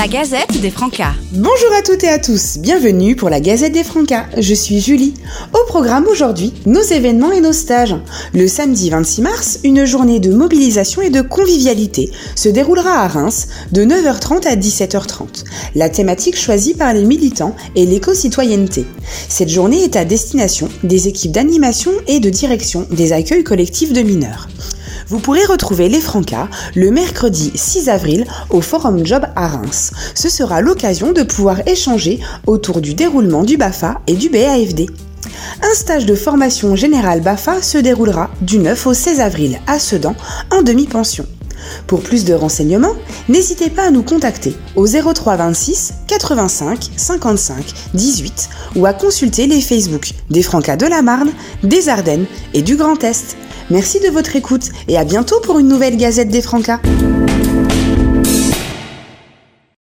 La Gazette des Francas. Bonjour à toutes et à tous, bienvenue pour la Gazette des Francas. Je suis Julie. Au programme aujourd'hui, nos événements et nos stages. Le samedi 26 mars, une journée de mobilisation et de convivialité se déroulera à Reims de 9h30 à 17h30. La thématique choisie par les militants est l'éco-citoyenneté. Cette journée est à destination des équipes d'animation et de direction des accueils collectifs de mineurs. Vous pourrez retrouver les Francas le mercredi 6 avril au Forum Job à Reims. Ce sera l'occasion de pouvoir échanger autour du déroulement du BAFA et du BAFD. Un stage de formation générale BAFA se déroulera du 9 au 16 avril à Sedan en demi-pension. Pour plus de renseignements, n'hésitez pas à nous contacter au 03 26 85 55 18 ou à consulter les Facebook des Francas de la Marne, des Ardennes et du Grand Est. Merci de votre écoute et à bientôt pour une nouvelle Gazette des Francas.